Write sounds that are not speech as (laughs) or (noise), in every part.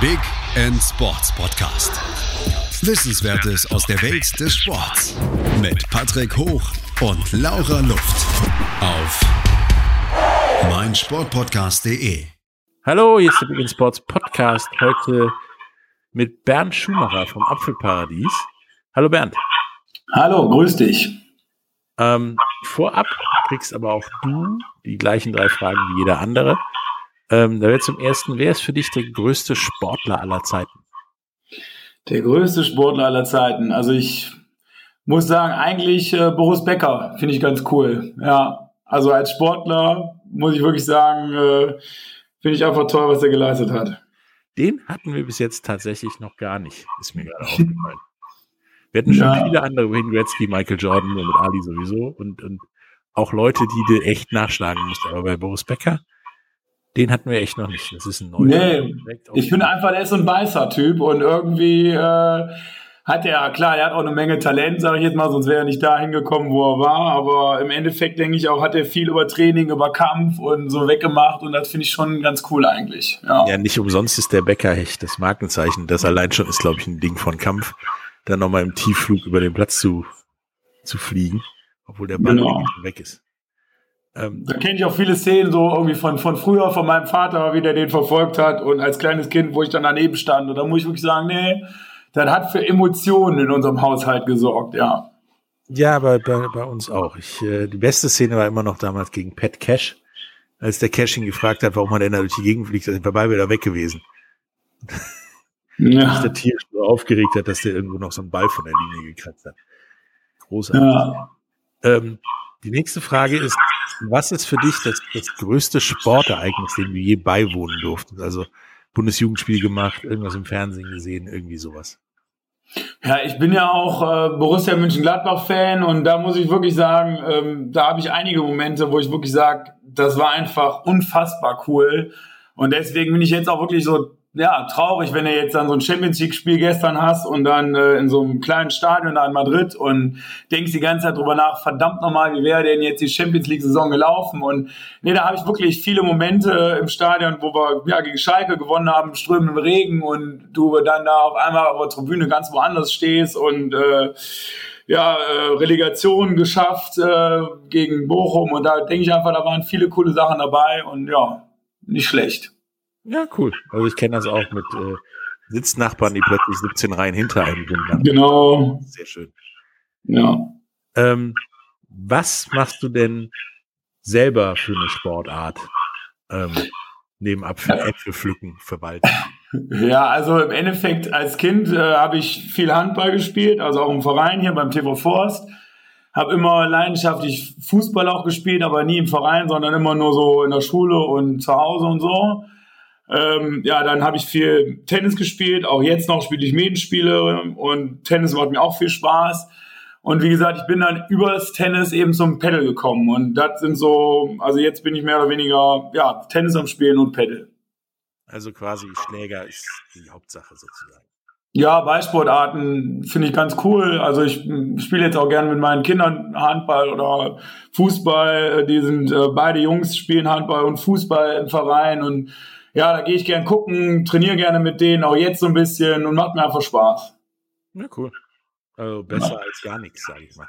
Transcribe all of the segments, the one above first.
Big End Sports Podcast. Wissenswertes aus der Welt des Sports mit Patrick Hoch und Laura Luft auf meinsportpodcast.de. Hallo, hier ist der Big End Sports Podcast. Heute mit Bernd Schumacher vom Apfelparadies. Hallo Bernd. Hallo, grüß dich. Ähm, vorab kriegst aber auch du die gleichen drei Fragen wie jeder andere. Ähm, da wäre zum ersten, wer ist für dich der größte Sportler aller Zeiten? Der größte Sportler aller Zeiten. Also ich muss sagen, eigentlich äh, Boris Becker finde ich ganz cool. Ja, also als Sportler muss ich wirklich sagen, äh, finde ich einfach toll, was er geleistet hat. Den hatten wir bis jetzt tatsächlich noch gar nicht, ist mir gerade (laughs) aufgefallen. Wir hatten schon ja. viele andere, Wayne Gretzky, Michael Jordan, mit Ali sowieso und, und auch Leute, die du echt nachschlagen musst. Aber bei Boris Becker, den hatten wir echt noch nicht. Das ist ein neuer. Nee, ich finde einfach, der ist so ein weißer Typ und irgendwie äh, hat er, klar, er hat auch eine Menge Talent, sage ich jetzt mal, sonst wäre er nicht dahin gekommen, wo er war. Aber im Endeffekt denke ich auch, hat er viel über Training, über Kampf und so weggemacht und das finde ich schon ganz cool eigentlich. Ja. ja, nicht umsonst ist der Beckerhecht das Markenzeichen. Das allein schon ist, glaube ich, ein Ding von Kampf dann nochmal im Tiefflug über den Platz zu, zu fliegen, obwohl der Ball genau. weg ist. Ähm, da kenne ich auch viele Szenen so irgendwie von, von früher, von meinem Vater, wie der den verfolgt hat und als kleines Kind, wo ich dann daneben stand. Und da muss ich wirklich sagen, nee, das hat für Emotionen in unserem Haushalt gesorgt, ja. Ja, aber bei, bei uns auch. Ich, äh, die beste Szene war immer noch damals gegen Pat Cash, als der Cash ihn gefragt hat, warum er denn da durch die Gegend fliegt, sind wir beide wieder weg gewesen ja. sich der Tier so aufgeregt hat, dass der irgendwo noch so einen Ball von der Linie gekratzt hat. Großartig. Ja. Ähm, die nächste Frage ist, was ist für dich das, das größte Sportereignis, dem du je beiwohnen durftest? Also Bundesjugendspiel gemacht, irgendwas im Fernsehen gesehen, irgendwie sowas. Ja, ich bin ja auch äh, Borussia Mönchengladbach-Fan und da muss ich wirklich sagen, ähm, da habe ich einige Momente, wo ich wirklich sage, das war einfach unfassbar cool. Und deswegen bin ich jetzt auch wirklich so ja, traurig, wenn du jetzt dann so ein Champions League-Spiel gestern hast und dann äh, in so einem kleinen Stadion da in Madrid und denkst die ganze Zeit drüber nach, verdammt nochmal, wie wäre denn jetzt die Champions League-Saison gelaufen? Und nee, da habe ich wirklich viele Momente im Stadion, wo wir ja gegen Schalke gewonnen haben, strömenden Regen und du dann da auf einmal auf der Tribüne ganz woanders stehst und äh, ja, äh, Relegation geschafft äh, gegen Bochum und da denke ich einfach, da waren viele coole Sachen dabei und ja, nicht schlecht. Ja, cool. Also ich kenne das auch mit äh, Sitznachbarn, die plötzlich 17 Reihen hinter einem sind. Genau. Sehr schön. Ja. Ähm, was machst du denn selber für eine Sportart? Ähm, neben Apfel, Äpfel pflücken, verwalten. Ja, also im Endeffekt als Kind äh, habe ich viel Handball gespielt, also auch im Verein hier beim TV Forst. Habe immer leidenschaftlich Fußball auch gespielt, aber nie im Verein, sondern immer nur so in der Schule und zu Hause und so. Ähm, ja, dann habe ich viel Tennis gespielt. Auch jetzt noch spiele ich Medenspiele und Tennis macht mir auch viel Spaß. Und wie gesagt, ich bin dann übers Tennis eben zum Pedal gekommen. Und das sind so, also jetzt bin ich mehr oder weniger, ja, Tennis am Spielen und Pedal. Also quasi Schläger ist die Hauptsache sozusagen. Ja, Ballsportarten finde ich ganz cool. Also ich spiele jetzt auch gerne mit meinen Kindern Handball oder Fußball. Die sind äh, beide Jungs spielen Handball und Fußball im Verein und ja, da gehe ich gern gucken, trainiere gerne mit denen, auch jetzt so ein bisschen und macht mir einfach Spaß. Ja, cool. Also besser ja. als gar nichts, sage ich mal.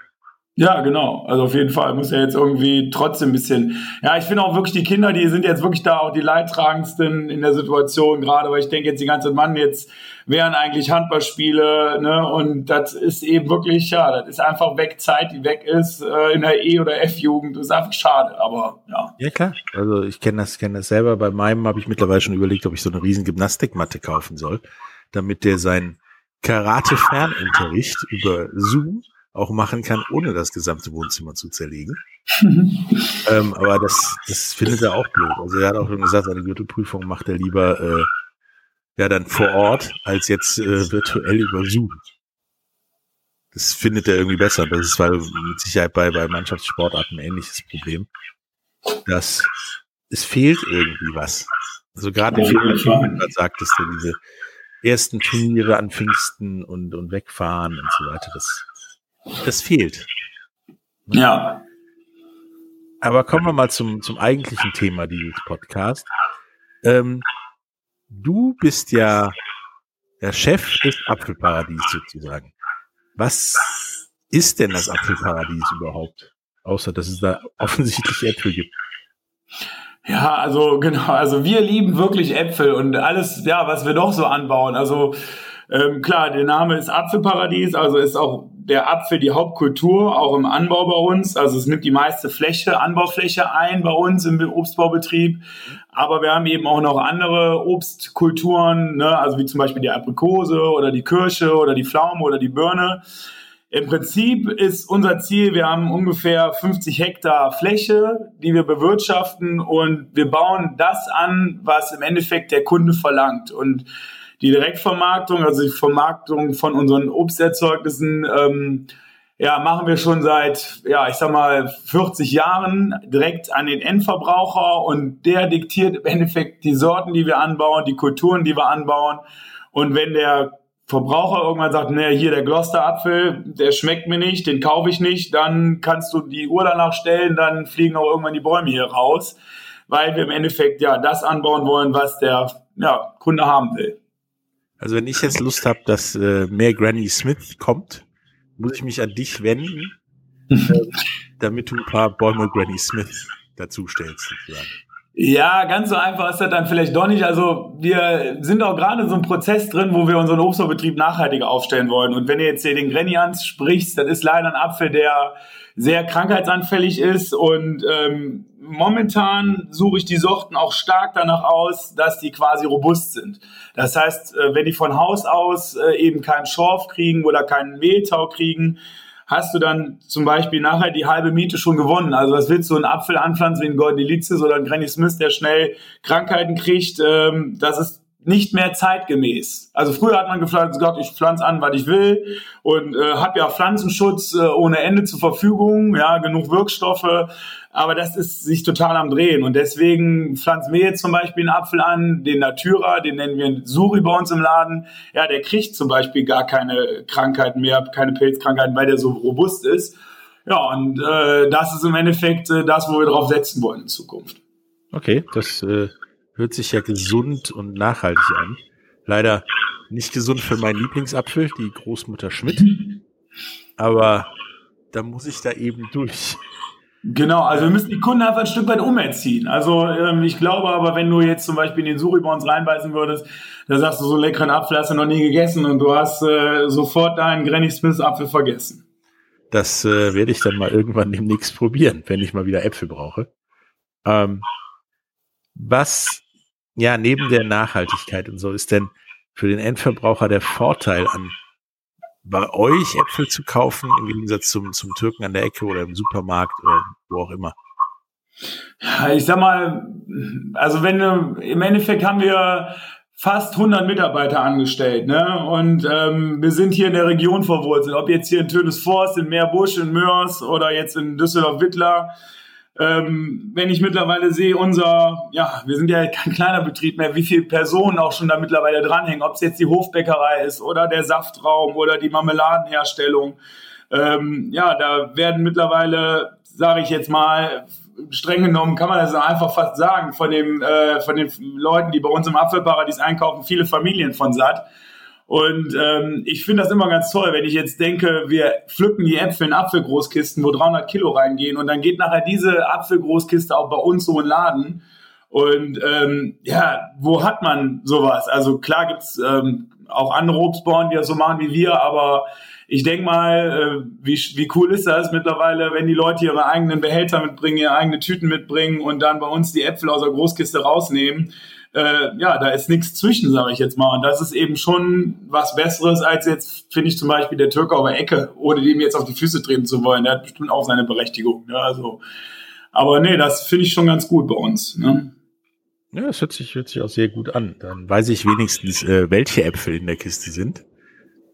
Ja, genau. Also auf jeden Fall muss ja jetzt irgendwie trotzdem ein bisschen. Ja, ich finde auch wirklich die Kinder, die sind jetzt wirklich da auch die Leidtragendsten in der Situation, gerade weil ich denke jetzt die ganze Mann jetzt wären eigentlich Handballspiele, ne? Und das ist eben wirklich, ja, das ist einfach weg, Zeit, die weg ist äh, in der E- oder F-Jugend. Das ist einfach schade, aber ja. Ja, klar. Also ich kenne das, kenne das selber. Bei meinem habe ich mittlerweile schon überlegt, ob ich so eine riesen Gymnastikmatte kaufen soll, damit der sein Karate-Fernunterricht über Zoom auch machen kann, ohne das gesamte Wohnzimmer zu zerlegen. (laughs) ähm, aber das, das findet er auch blöd. Also er hat auch schon gesagt, seine Gürtelprüfung macht er lieber äh, ja dann vor Ort als jetzt äh, virtuell über Zoom. Das findet er irgendwie besser. Das ist weil mit Sicherheit bei, bei Mannschaftssportarten ein ähnliches Problem. Dass es fehlt irgendwie was. Also gerade ja, wie du sagtest, diese ersten Turniere an Pfingsten und, und wegfahren und so weiter, das das fehlt. Ja. Aber kommen wir mal zum, zum eigentlichen Thema dieses Podcasts. Ähm, du bist ja der Chef des Apfelparadies sozusagen. Was ist denn das Apfelparadies überhaupt? Außer, dass es da (laughs) offensichtlich Äpfel gibt. Ja, also genau, also wir lieben wirklich Äpfel und alles, ja, was wir doch so anbauen. Also ähm, klar, der Name ist Apfelparadies, also ist auch der Apfel die Hauptkultur, auch im Anbau bei uns. Also es nimmt die meiste Fläche, Anbaufläche ein bei uns im Obstbaubetrieb. Aber wir haben eben auch noch andere Obstkulturen, ne? also wie zum Beispiel die Aprikose oder die Kirsche oder die Pflaume oder die Birne. Im Prinzip ist unser Ziel, wir haben ungefähr 50 Hektar Fläche, die wir bewirtschaften und wir bauen das an, was im Endeffekt der Kunde verlangt. Und die Direktvermarktung, also die Vermarktung von unseren Obsterzeugnissen, ähm, ja, machen wir schon seit, ja, ich sag mal, 40 Jahren direkt an den Endverbraucher und der diktiert im Endeffekt die Sorten, die wir anbauen, die Kulturen, die wir anbauen. Und wenn der Verbraucher irgendwann sagt, naja, hier der Gloucester-Apfel, der schmeckt mir nicht, den kaufe ich nicht, dann kannst du die Uhr danach stellen, dann fliegen auch irgendwann die Bäume hier raus, weil wir im Endeffekt ja das anbauen wollen, was der ja, Kunde haben will. Also wenn ich jetzt Lust habe, dass äh, mehr Granny Smith kommt, muss ich mich an dich wenden, äh, (laughs) damit du ein paar Bäume Granny Smith dazu stellst. Sozusagen. Ja, ganz so einfach ist das dann vielleicht doch nicht. Also wir sind auch gerade in so einem Prozess drin, wo wir unseren Obstbaubetrieb nachhaltiger aufstellen wollen. Und wenn du jetzt hier den Granny ansprichst, das ist leider ein Apfel, der sehr krankheitsanfällig ist. Und ähm, momentan suche ich die Sorten auch stark danach aus, dass die quasi robust sind. Das heißt, äh, wenn die von Haus aus äh, eben keinen Schorf kriegen oder keinen Mehltau kriegen, hast du dann zum Beispiel nachher die halbe Miete schon gewonnen. Also was willst du einen Apfel anpflanzen wie ein Gordelices oder ein Granny Smith, der schnell Krankheiten kriegt? Ähm, das ist nicht mehr zeitgemäß. Also früher hat man gepflanzt, Gott, ich pflanze an, was ich will und äh, habe ja Pflanzenschutz äh, ohne Ende zur Verfügung, ja, genug Wirkstoffe, aber das ist sich total am Drehen und deswegen pflanzen wir jetzt zum Beispiel einen Apfel an, den Natura, den nennen wir Suri bei uns im Laden, ja, der kriegt zum Beispiel gar keine Krankheiten mehr, keine Pilzkrankheiten, weil der so robust ist. Ja, und äh, das ist im Endeffekt äh, das, wo wir drauf setzen wollen in Zukunft. Okay, das äh, hört sich ja gesund und nachhaltig an. Leider nicht gesund für meinen Lieblingsapfel, die Großmutter Schmidt. Aber da muss ich da eben durch. Genau, also wir müssen die Kunden einfach ein Stück weit umerziehen. Also ähm, ich glaube aber, wenn du jetzt zum Beispiel in den Suri bei uns reinbeißen würdest, da sagst du, so einen leckeren Apfel hast du noch nie gegessen und du hast äh, sofort deinen Granny Smith Apfel vergessen. Das äh, werde ich dann mal irgendwann demnächst probieren, wenn ich mal wieder Äpfel brauche. Ähm, was ja, neben der Nachhaltigkeit und so ist denn für den Endverbraucher der Vorteil an bei euch Äpfel zu kaufen im Gegensatz zum, zum Türken an der Ecke oder im Supermarkt oder wo auch immer? Ich sag mal, also wenn im Endeffekt haben wir fast 100 Mitarbeiter angestellt, ne? Und ähm, wir sind hier in der Region verwurzelt. Ob jetzt hier in Tönes Forst, in Meerbusch, in Mörs oder jetzt in Düsseldorf-Wittler ähm, wenn ich mittlerweile sehe, unser, ja, wir sind ja kein kleiner Betrieb mehr, wie viele Personen auch schon da mittlerweile dranhängen, ob es jetzt die Hofbäckerei ist oder der Saftraum oder die Marmeladenherstellung. Ähm, ja, da werden mittlerweile, sage ich jetzt mal, streng genommen kann man das einfach fast sagen, von, dem, äh, von den Leuten, die bei uns im Apfelparadies einkaufen, viele Familien von satt. Und ähm, ich finde das immer ganz toll, wenn ich jetzt denke, wir pflücken die Äpfel in Apfelgroßkisten, wo 300 Kilo reingehen und dann geht nachher diese Apfelgroßkiste auch bei uns so in den Laden. Und ähm, ja, wo hat man sowas? Also klar gibt's ähm, auch andere Obstbauern, die das so machen wie wir, aber ich denke mal, äh, wie, wie cool ist das mittlerweile, wenn die Leute ihre eigenen Behälter mitbringen, ihre eigenen Tüten mitbringen und dann bei uns die Äpfel aus der Großkiste rausnehmen äh, ja, da ist nichts zwischen, sage ich jetzt mal. Und das ist eben schon was Besseres als jetzt, finde ich zum Beispiel der Türke auf der Ecke, ohne dem jetzt auf die Füße treten zu wollen. Der hat bestimmt auch seine Berechtigung. Ne? Also, aber nee, das finde ich schon ganz gut bei uns. Ne? Ja, das hört sich, hört sich auch sehr gut an. Dann weiß ich wenigstens, äh, welche Äpfel in der Kiste sind.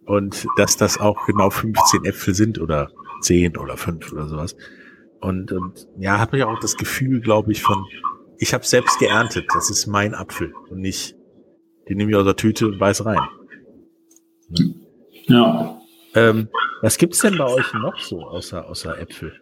Und dass das auch genau 15 Äpfel sind oder 10 oder 5 oder sowas. Und, und ja, habe ich auch das Gefühl, glaube ich, von, ich habe selbst geerntet. Das ist mein Apfel und nicht, den nehme ich aus der Tüte und beiß rein. Ja. Ähm, was gibt's denn bei euch noch so außer, außer Äpfel?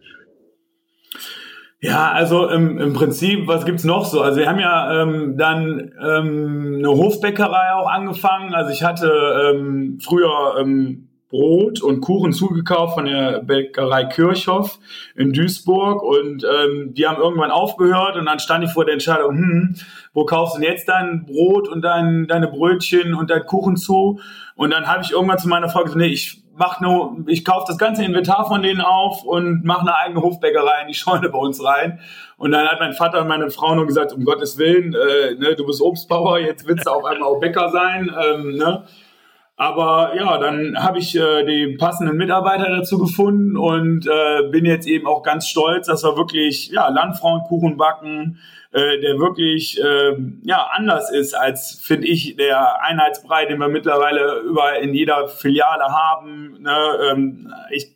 Ja, also im, im Prinzip, was gibt's noch so? Also wir haben ja ähm, dann ähm, eine Hofbäckerei auch angefangen. Also ich hatte ähm, früher ähm, Brot und Kuchen zugekauft von der Bäckerei Kirchhoff in Duisburg und ähm, die haben irgendwann aufgehört und dann stand ich vor der Entscheidung, hm, wo kaufst du denn jetzt dein Brot und dein, deine Brötchen und dein Kuchen zu? Und dann habe ich irgendwann zu meiner Frau gesagt, nee, ich mach nur, ich kaufe das ganze Inventar von denen auf und mache eine eigene Hofbäckerei in die Scheune bei uns rein. Und dann hat mein Vater und meine Frau nur gesagt, um Gottes Willen, äh, ne, du bist Obstbauer, jetzt willst du auf einmal auch Bäcker sein. Ähm, ne? Aber ja, dann habe ich äh, die passenden Mitarbeiter dazu gefunden und äh, bin jetzt eben auch ganz stolz, dass wir wirklich ja, Landfrauenkuchen backen, äh, der wirklich äh, ja anders ist als finde ich der Einheitsbrei, den wir mittlerweile überall in jeder Filiale haben. Ne? Ähm, ich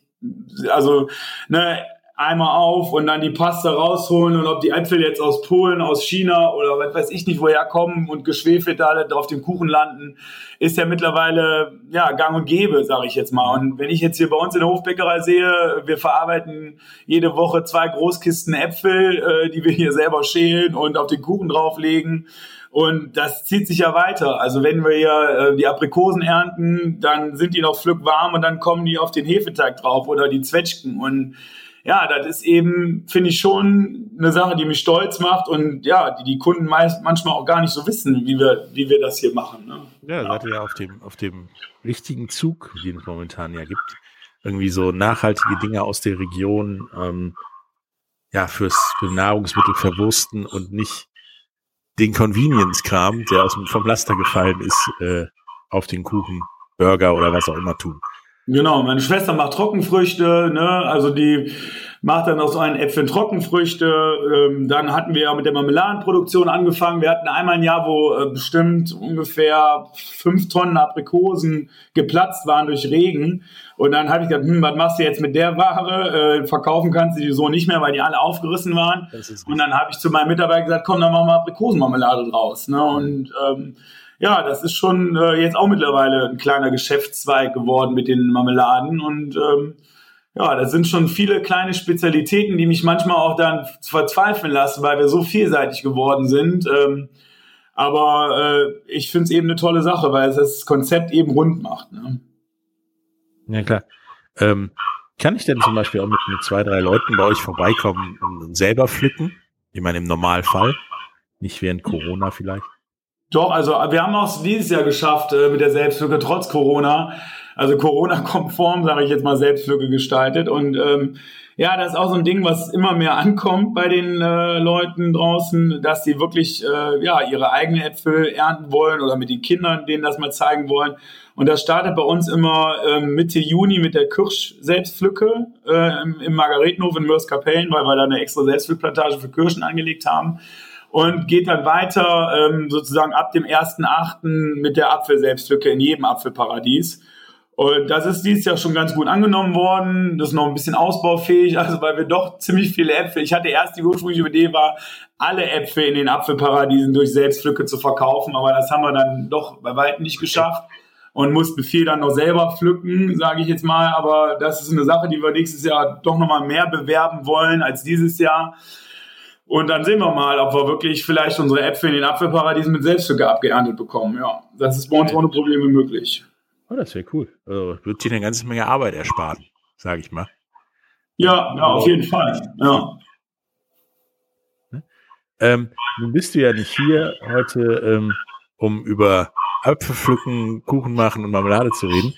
also ne einmal auf und dann die Pasta rausholen und ob die Äpfel jetzt aus Polen, aus China oder was weiß ich nicht woher kommen und geschwefelt da auf dem Kuchen landen, ist ja mittlerweile ja gang und gäbe, sage ich jetzt mal. Und wenn ich jetzt hier bei uns in der Hofbäckerei sehe, wir verarbeiten jede Woche zwei Großkisten Äpfel, äh, die wir hier selber schälen und auf den Kuchen drauflegen. Und das zieht sich ja weiter. Also wenn wir hier äh, die Aprikosen ernten, dann sind die noch pflückwarm und dann kommen die auf den Hefeteig drauf oder die Zwetschgen. Und ja, das ist eben, finde ich schon eine Sache, die mich stolz macht und ja, die die Kunden meist, manchmal auch gar nicht so wissen, wie wir, wie wir das hier machen. Ne? Ja, seid ihr ja auf dem, auf dem richtigen Zug, den es momentan ja gibt. Irgendwie so nachhaltige Dinge aus der Region, ähm, ja, fürs, für Nahrungsmittel verwursten und nicht den Convenience-Kram, der aus vom Laster gefallen ist, äh, auf den Kuchen, Burger oder was auch immer tun. Genau, meine Schwester macht Trockenfrüchte, ne? also die macht dann auch so einen Äpfel Trockenfrüchte. Ähm, dann hatten wir ja mit der Marmeladenproduktion angefangen. Wir hatten einmal ein Jahr, wo äh, bestimmt ungefähr fünf Tonnen Aprikosen geplatzt waren durch Regen. Und dann habe ich gesagt, hm, was machst du jetzt mit der Ware? Äh, verkaufen kannst du die so nicht mehr, weil die alle aufgerissen waren. Und dann habe ich zu meinem Mitarbeiter gesagt, komm, dann machen wir Aprikosenmarmelade draus. Ne? Und ähm, ja, das ist schon äh, jetzt auch mittlerweile ein kleiner Geschäftszweig geworden mit den Marmeladen und ähm, ja, da sind schon viele kleine Spezialitäten, die mich manchmal auch dann verzweifeln lassen, weil wir so vielseitig geworden sind. Ähm, aber äh, ich finde es eben eine tolle Sache, weil es das Konzept eben rund macht. Ne? Ja, klar. Ähm, kann ich denn zum Beispiel auch mit, mit zwei, drei Leuten bei euch vorbeikommen und selber pflücken? Ich meine, im Normalfall. Nicht während Corona vielleicht. Doch, also wir haben auch dieses Jahr geschafft äh, mit der Selbstflüge trotz Corona. Also Corona-konform, sage ich jetzt mal, Selbstflüge gestaltet. Und ähm, ja, das ist auch so ein Ding, was immer mehr ankommt bei den äh, Leuten draußen, dass sie wirklich äh, ja ihre eigenen Äpfel ernten wollen oder mit den Kindern denen das mal zeigen wollen. Und das startet bei uns immer ähm, Mitte Juni mit der Kirsch-Selbstpflücke äh, im, im Margaretenhof in Mörs-Kapellen, weil wir da eine extra Selbstpflückplantage für Kirschen angelegt haben und geht dann weiter ähm, sozusagen ab dem 1.8. mit der Apfelselbstlücke in jedem Apfelparadies. Und das ist dieses Jahr schon ganz gut angenommen worden. Das ist noch ein bisschen ausbaufähig, also weil wir doch ziemlich viele Äpfel. Ich hatte erst die ursprüngliche Idee war, alle Äpfel in den Apfelparadiesen durch Selbstpflücke zu verkaufen, aber das haben wir dann doch bei weitem nicht geschafft und mussten viel dann noch selber pflücken, sage ich jetzt mal. Aber das ist eine Sache, die wir nächstes Jahr doch nochmal mehr bewerben wollen als dieses Jahr. Und dann sehen wir mal, ob wir wirklich vielleicht unsere Äpfel in den Apfelparadiesen mit Selbststücke abgeerntet bekommen. Ja, das ist bei uns ohne Probleme möglich. Oh, das wäre cool. Also wird dir eine ganze Menge Arbeit ersparen, sage ich mal. Ja, ja, auf jeden Fall. Ja. Ne? Ähm, nun bist du ja nicht hier heute, ähm, um über Apfelpflücken, Kuchen machen und Marmelade zu reden,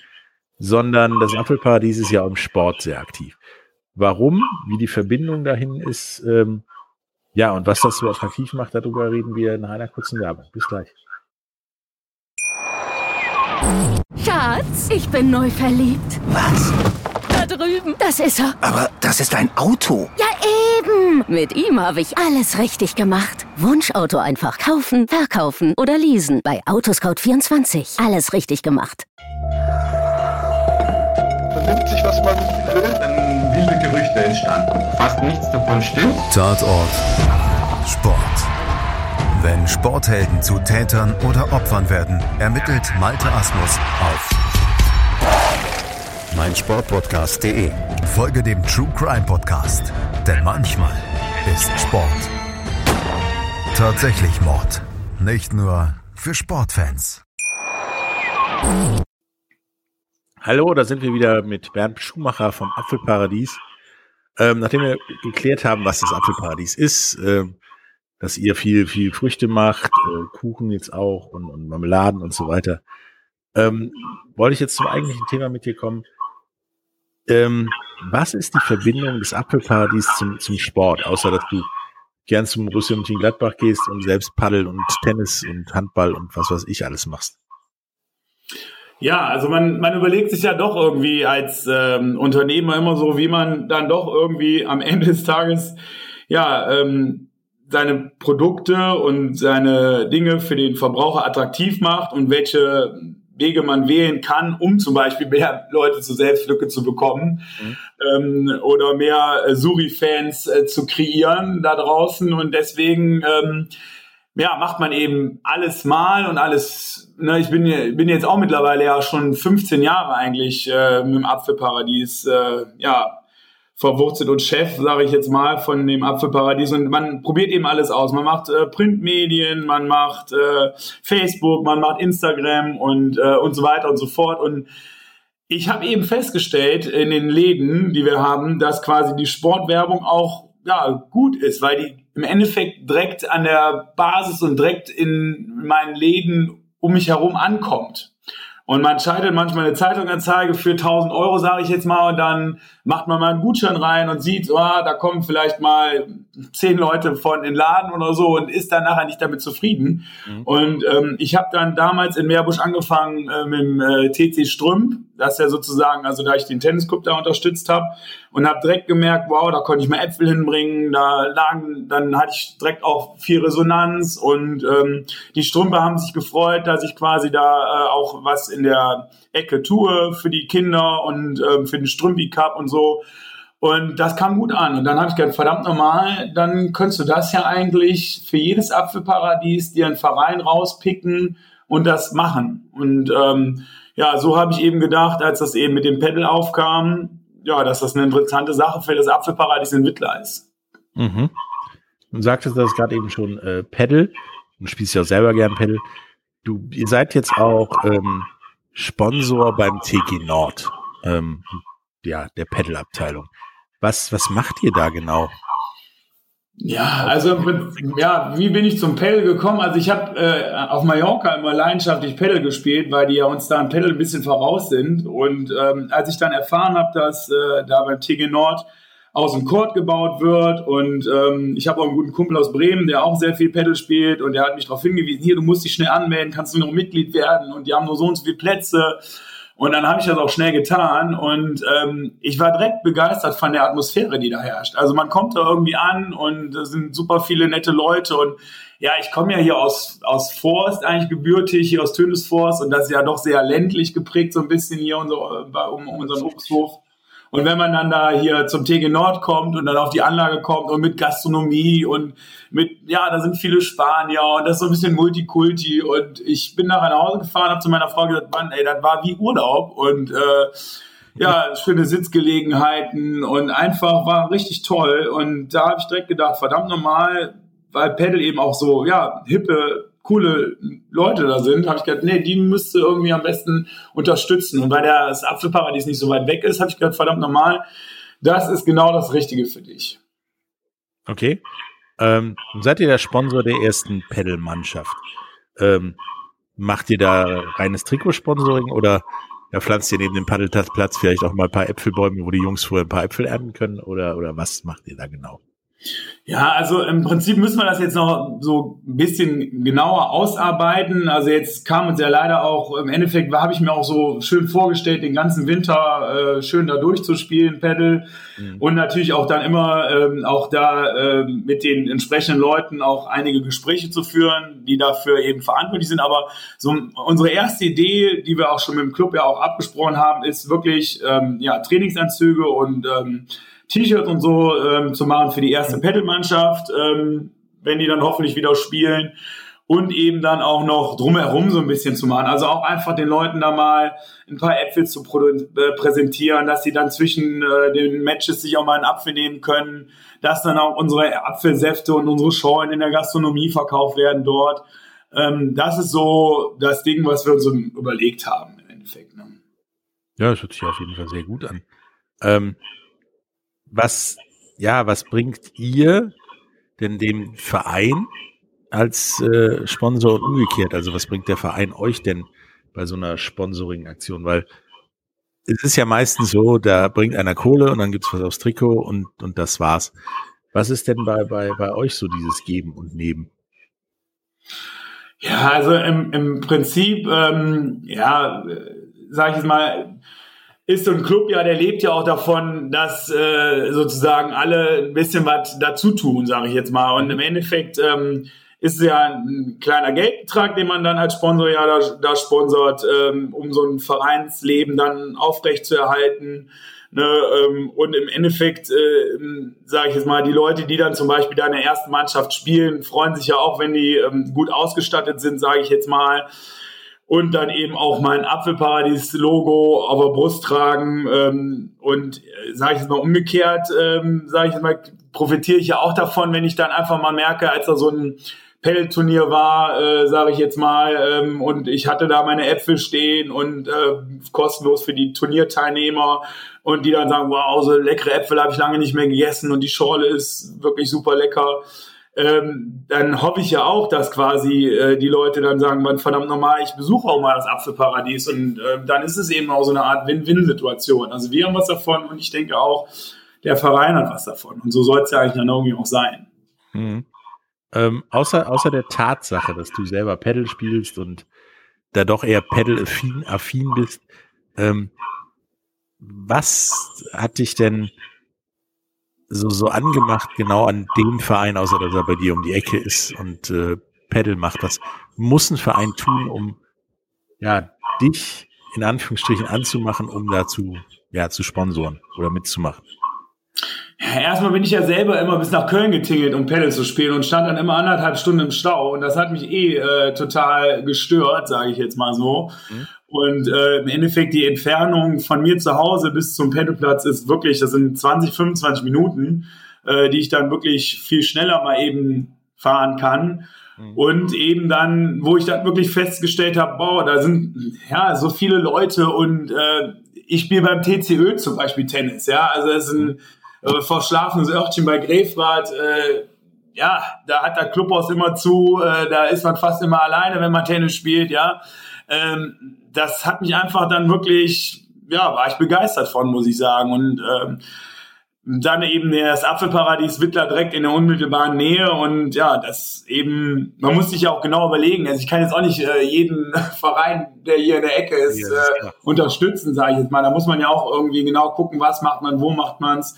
sondern das Apfelparadies ist ja im Sport sehr aktiv. Warum, wie die Verbindung dahin ist, ähm, ja, und was das so attraktiv macht, darüber reden wir nach einer kurzen Werbung. Bis gleich. Schatz, ich bin neu verliebt. Was? Da drüben. Das ist er. Aber das ist ein Auto. Ja, eben. Mit ihm habe ich alles richtig gemacht. Wunschauto einfach kaufen, verkaufen oder leasen. Bei Autoscout24. Alles richtig gemacht. Vernimmt sich, was man will, entstanden. Fast nichts davon stimmt. Tatort Sport. Wenn Sporthelden zu Tätern oder Opfern werden, ermittelt Malte Asmus auf meinsportpodcast.de. Folge dem True Crime Podcast, denn manchmal ist Sport. Tatsächlich Mord. Nicht nur für Sportfans. Hallo, da sind wir wieder mit Bernd Schumacher vom Apfelparadies. Ähm, nachdem wir geklärt haben, was das Apfelparadies ist, ähm, dass ihr viel, viel Früchte macht, äh, Kuchen jetzt auch und, und Marmeladen und so weiter, ähm, wollte ich jetzt zum eigentlichen Thema mit dir kommen. Ähm, was ist die Verbindung des Apfelparadies zum, zum Sport, außer dass du gern zum Borussia Mönchengladbach gehst und selbst Paddel und Tennis und Handball und was weiß ich alles machst? Ja, also man, man überlegt sich ja doch irgendwie als ähm, Unternehmer immer so, wie man dann doch irgendwie am Ende des Tages ja ähm, seine Produkte und seine Dinge für den Verbraucher attraktiv macht und welche Wege man wählen kann, um zum Beispiel mehr Leute zur Selbstlücke zu bekommen mhm. ähm, oder mehr äh, Suri-Fans äh, zu kreieren da draußen. Und deswegen ähm, ja, macht man eben alles mal und alles. Ne, ich bin, bin jetzt auch mittlerweile ja schon 15 Jahre eigentlich äh, mit dem Apfelparadies äh, ja, verwurzelt und Chef, sage ich jetzt mal, von dem Apfelparadies. Und man probiert eben alles aus. Man macht äh, Printmedien, man macht äh, Facebook, man macht Instagram und, äh, und so weiter und so fort. Und ich habe eben festgestellt in den Läden, die wir haben, dass quasi die Sportwerbung auch ja, gut ist, weil die im Endeffekt direkt an der Basis und direkt in meinen Läden um mich herum ankommt. Und man schaltet manchmal eine Zeitunganzeige für 1000 Euro, sage ich jetzt mal, und dann macht man mal einen Gutschein rein und sieht, oh, da kommen vielleicht mal zehn Leute von in den Laden oder so und ist dann nachher nicht damit zufrieden. Mhm. Und ähm, ich habe dann damals in Meerbusch angefangen äh, mit dem äh, TC Strümp, das ist ja sozusagen, also da ich den Tennisclub da unterstützt habe und habe direkt gemerkt, wow, da konnte ich mal Äpfel hinbringen, da lagen, dann hatte ich direkt auch viel Resonanz und ähm, die Strümpe haben sich gefreut, dass ich quasi da äh, auch was in der Ecke tue für die Kinder und ähm, für den Strümpi Cup und so. Und das kam gut an. Und dann habe ich gedacht, verdammt normal, dann könntest du das ja eigentlich für jedes Apfelparadies dir einen Verein rauspicken und das machen. Und ähm, ja, so habe ich eben gedacht, als das eben mit dem Pedal aufkam, ja, dass das eine interessante Sache für das Apfelparadies in Wittler ist. Mhm. Du sagtest das gerade eben schon, äh, Pedal. Du spielst ja auch selber gern Pedal. Du, ihr seid jetzt auch ähm, Sponsor beim TG Nord, ähm, ja, der Pedal-Abteilung. Was, was macht ihr da genau? Ja, also ja, wie bin ich zum Pedal gekommen? Also ich habe äh, auf Mallorca immer leidenschaftlich Pedal gespielt, weil die ja uns da im Pedal ein bisschen voraus sind. Und ähm, als ich dann erfahren habe, dass äh, da beim TG Nord aus dem Court gebaut wird. Und ähm, ich habe auch einen guten Kumpel aus Bremen, der auch sehr viel Pedal spielt. Und der hat mich darauf hingewiesen, hier, du musst dich schnell anmelden, kannst du noch Mitglied werden. Und die haben nur so und so viele Plätze. Und dann habe ich das auch schnell getan. Und ähm, ich war direkt begeistert von der Atmosphäre, die da herrscht. Also man kommt da irgendwie an und es sind super viele nette Leute. Und ja, ich komme ja hier aus, aus Forst, eigentlich gebürtig, hier aus Tönisforst und das ist ja doch sehr ländlich geprägt, so ein bisschen hier so, äh, um, um unseren Obsthof. Und wenn man dann da hier zum TG Nord kommt und dann auf die Anlage kommt und mit Gastronomie und mit, ja, da sind viele Spanier und das ist so ein bisschen Multikulti und ich bin nachher nach Hause gefahren, habe zu meiner Frau gesagt, Mann, ey, das war wie Urlaub und äh, ja, schöne Sitzgelegenheiten und einfach war richtig toll und da habe ich direkt gedacht, verdammt normal, weil Pedal eben auch so, ja, hippe coole Leute da sind, habe ich gedacht, nee, die müsste irgendwie am besten unterstützen. Und weil das Apfelparadies nicht so weit weg ist, habe ich gedacht, verdammt normal, das ist genau das Richtige für dich. Okay. Ähm, seid ihr der Sponsor der ersten Pedal-Mannschaft? Ähm, macht ihr da reines Trikotsponsoring oder ja, pflanzt ihr neben dem Paddelplatz vielleicht auch mal ein paar Äpfelbäume, wo die Jungs vorher ein paar Äpfel ernten können? Oder, oder was macht ihr da genau? Ja, also im Prinzip müssen wir das jetzt noch so ein bisschen genauer ausarbeiten. Also jetzt kam uns ja leider auch, im Endeffekt habe ich mir auch so schön vorgestellt, den ganzen Winter äh, schön da durchzuspielen, Pedal. Mhm. Und natürlich auch dann immer ähm, auch da äh, mit den entsprechenden Leuten auch einige Gespräche zu führen, die dafür eben verantwortlich sind. Aber so unsere erste Idee, die wir auch schon mit dem Club ja auch abgesprochen haben, ist wirklich ähm, ja, Trainingsanzüge und ähm, T-Shirts und so ähm, zu machen für die erste Pedal-Mannschaft, ähm, wenn die dann hoffentlich wieder spielen. und eben dann auch noch drumherum so ein bisschen zu machen. Also auch einfach den Leuten da mal ein paar Äpfel zu äh, präsentieren, dass sie dann zwischen äh, den Matches sich auch mal einen Apfel nehmen können, dass dann auch unsere Apfelsäfte und unsere Schorlen in der Gastronomie verkauft werden dort. Ähm, das ist so das Ding, was wir uns so überlegt haben im Endeffekt. Ne? Ja, das hört sich auf jeden Fall sehr gut an. Ähm, was, ja, was bringt ihr denn dem Verein als äh, Sponsor und umgekehrt? Also was bringt der Verein euch denn bei so einer Sponsoring-Aktion? Weil es ist ja meistens so, da bringt einer Kohle und dann gibt's was aufs Trikot und, und das war's. Was ist denn bei, bei, bei euch so dieses Geben und Nehmen? Ja, also im, im Prinzip, ähm, ja, sage ich jetzt mal, ist so ein Club ja, der lebt ja auch davon, dass äh, sozusagen alle ein bisschen was dazu tun, sage ich jetzt mal. Und im Endeffekt ähm, ist es ja ein kleiner Geldbetrag, den man dann als Sponsor ja da, da sponsort, ähm, um so ein Vereinsleben dann aufrecht zu erhalten. Ne, ähm, und im Endeffekt, äh, sage ich jetzt mal, die Leute, die dann zum Beispiel da in der ersten Mannschaft spielen, freuen sich ja auch, wenn die ähm, gut ausgestattet sind, sage ich jetzt mal. Und dann eben auch mein Apfelparadies-Logo auf der Brust tragen. Ähm, und äh, sage ich jetzt mal umgekehrt, ähm, sage ich jetzt mal, profitiere ich ja auch davon, wenn ich dann einfach mal merke, als da so ein Pelleturnier war, äh, sage ich jetzt mal, ähm, und ich hatte da meine Äpfel stehen und äh, kostenlos für die Turnierteilnehmer und die dann sagen, wow, so leckere Äpfel habe ich lange nicht mehr gegessen und die Schorle ist wirklich super lecker. Ähm, dann hoffe ich ja auch, dass quasi äh, die Leute dann sagen, man verdammt normal, ich besuche auch mal das Apfelparadies und äh, dann ist es eben auch so eine Art Win-Win-Situation. Also wir haben was davon und ich denke auch, der Verein hat was davon. Und so soll es ja eigentlich dann irgendwie auch sein. Mhm. Ähm, außer, außer der Tatsache, dass du selber Pedal spielst und da doch eher Pedal-affin affin bist, ähm, was hat dich denn so, so angemacht, genau an dem Verein, außer dass er bei dir um die Ecke ist und äh, Pedal macht? Was muss ein Verein tun, um ja, dich in Anführungsstrichen anzumachen, um dazu ja, zu sponsoren oder mitzumachen? erstmal bin ich ja selber immer bis nach Köln getingelt, um Pedal zu spielen und stand dann immer anderthalb Stunden im Stau und das hat mich eh äh, total gestört, sage ich jetzt mal so. Mhm. Und äh, im Endeffekt die Entfernung von mir zu Hause bis zum Pedalplatz ist wirklich, das sind 20, 25 Minuten, äh, die ich dann wirklich viel schneller mal eben fahren kann. Mhm. Und eben dann, wo ich dann wirklich festgestellt habe, boah, da sind ja so viele Leute und äh, ich spiele beim TCÖ zum Beispiel Tennis, ja, also es ist ein äh, verschlafenes Örtchen bei Grefrath, äh, ja, da hat der Clubhaus immer zu, äh, da ist man fast immer alleine, wenn man Tennis spielt, ja. Ähm, das hat mich einfach dann wirklich, ja, war ich begeistert von, muss ich sagen. Und ähm, dann eben das Apfelparadies Wittler direkt in der unmittelbaren Nähe und ja, das eben, man muss sich ja auch genau überlegen. Also ich kann jetzt auch nicht äh, jeden (laughs) Verein, der hier in der Ecke ist, ist äh, unterstützen, sage ich jetzt mal. Da muss man ja auch irgendwie genau gucken, was macht man, wo macht man's.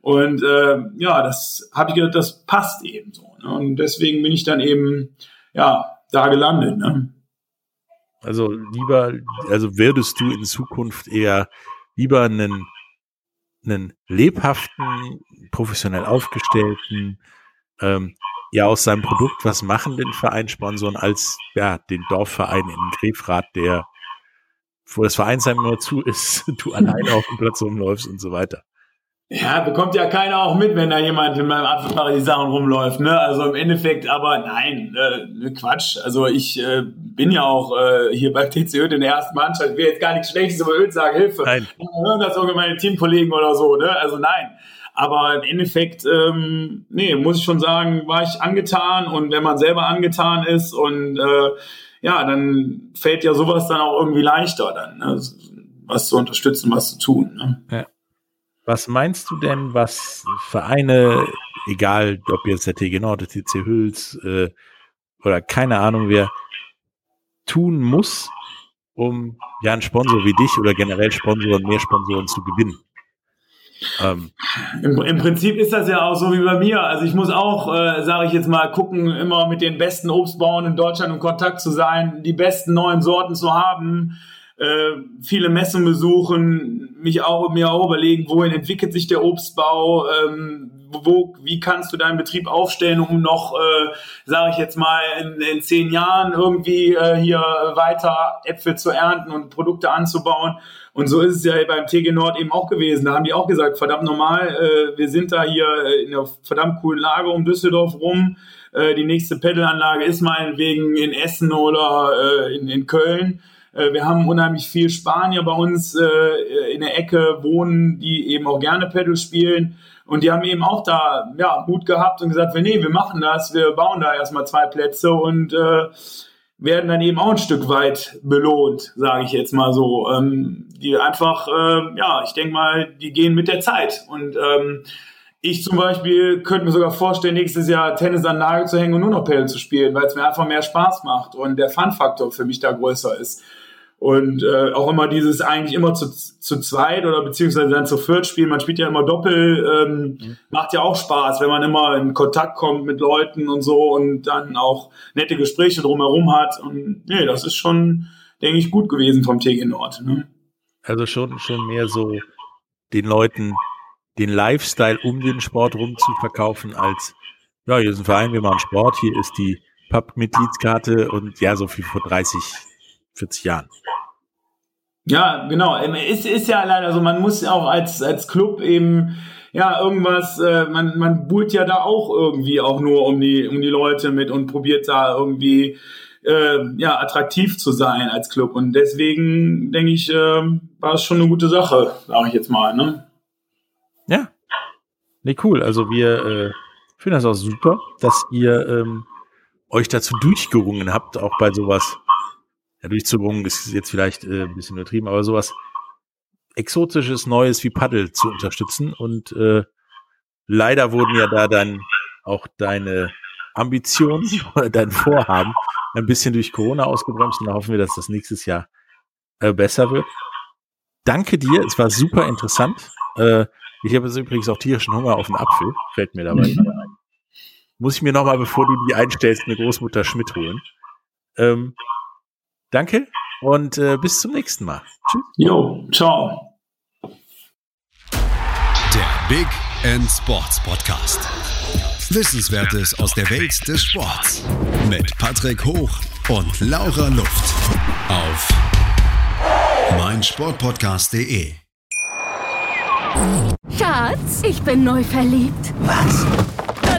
Und äh, ja, das habe ich gedacht, das passt eben so. Ne? Und deswegen bin ich dann eben ja da gelandet. Ne? Also lieber, also würdest du in Zukunft eher lieber einen, einen lebhaften, professionell aufgestellten, ähm, ja aus seinem Produkt was machen den Verein sponsoren, als ja den Dorfverein in Grefrath, der wo das Vereinsheim nur zu ist, (laughs) du alleine (laughs) auf dem Platz rumläufst und so weiter. Ja, bekommt ja keiner auch mit, wenn da jemand in meinem Apfelparadies Sachen rumläuft, ne? Also im Endeffekt, aber nein, äh, Quatsch. Also ich äh, bin ja auch äh, hier bei TC Öd in der ersten Mannschaft. Ich will jetzt gar nichts Schlechtes über Öd sagen, Hilfe. Nein. Hören das sogar meine Teamkollegen oder so, ne? Also nein. Aber im Endeffekt, ähm, nee, muss ich schon sagen, war ich angetan und wenn man selber angetan ist und äh, ja, dann fällt ja sowas dann auch irgendwie leichter dann, ne? was zu unterstützen, was zu tun. Ne? Ja. Was meinst du denn, was Vereine, egal ob jetzt der TG Nord, der TC Hüls äh, oder keine Ahnung wer, tun muss, um ja einen Sponsor wie dich oder generell Sponsoren, mehr Sponsoren zu gewinnen? Ähm. Im, Im, Prinzip ist das ja auch so wie bei mir. Also ich muss auch, äh, sage ich jetzt mal, gucken, immer mit den besten Obstbauern in Deutschland in Kontakt zu sein, die besten neuen Sorten zu haben äh, viele Messen besuchen, mich auch mir auch überlegen, wohin entwickelt sich der Obstbau, ähm, wo, wie kannst du deinen Betrieb aufstellen, um noch, äh, sage ich jetzt mal, in, in zehn Jahren irgendwie äh, hier weiter Äpfel zu ernten und Produkte anzubauen. Und so ist es ja beim TG Nord eben auch gewesen. Da haben die auch gesagt, verdammt normal, äh, wir sind da hier in einer verdammt coolen Lage um Düsseldorf rum. Äh, die nächste Peddelanlage ist meinetwegen in Essen oder äh, in, in Köln. Äh, wir haben unheimlich viel Spanier bei uns äh, in der Ecke wohnen, die eben auch gerne Pedal spielen. Und die haben eben auch da ja, Mut gehabt und gesagt, nee, wir machen das, wir bauen da erstmal zwei Plätze und äh, werden dann eben auch ein Stück weit belohnt, sage ich jetzt mal so. Ähm, die einfach, äh, ja, ich denke mal, die gehen mit der Zeit. Und ähm, ich zum Beispiel könnte mir sogar vorstellen, nächstes Jahr Tennis an Nagel zu hängen und nur noch Pedal zu spielen, weil es mir einfach mehr Spaß macht und der Fun-Faktor für mich da größer ist. Und äh, auch immer dieses eigentlich immer zu, zu zweit oder beziehungsweise dann zu viert spielen. Man spielt ja immer Doppel, ähm, mhm. macht ja auch Spaß, wenn man immer in Kontakt kommt mit Leuten und so und dann auch nette Gespräche drumherum hat. Und nee, das ist schon, denke ich, gut gewesen vom TG Nord. Ne? Also schon, schon mehr so den Leuten den Lifestyle um den Sport rum zu verkaufen als, ja, hier ist ein Verein, wir machen Sport, hier ist die Pub-Mitgliedskarte und ja, so viel vor 30, 40 Jahren. Ja, genau. Ähm, es ist ja leider so, man muss auch als, als Club eben, ja, irgendwas, äh, man, man buhlt ja da auch irgendwie auch nur um die, um die Leute mit und probiert da irgendwie, äh, ja, attraktiv zu sein als Club. Und deswegen denke ich, äh, war es schon eine gute Sache, sage ich jetzt mal, ne? Ja. Nee, cool. Also wir äh, finden das auch super, dass ihr ähm, euch dazu durchgerungen habt, auch bei sowas ja, durchzubringen, ist jetzt vielleicht äh, ein bisschen übertrieben, aber sowas exotisches Neues wie Paddel zu unterstützen. Und äh, leider wurden ja da dann auch deine Ambitionen (laughs) oder dein Vorhaben ein bisschen durch Corona ausgebremst und da hoffen wir, dass das nächstes Jahr äh, besser wird. Danke dir, es war super interessant. Äh, ich habe jetzt übrigens auch tierischen Hunger auf einen Apfel, fällt mir dabei ein. Muss ich mir nochmal, bevor du die einstellst, eine Großmutter Schmidt holen. Ähm, Danke und äh, bis zum nächsten Mal. Tschüss. Jo, ciao. Der Big End Sports Podcast. Wissenswertes aus der Welt des Sports. Mit Patrick Hoch und Laura Luft. Auf meinsportpodcast.de. Schatz, ich bin neu verliebt. Was?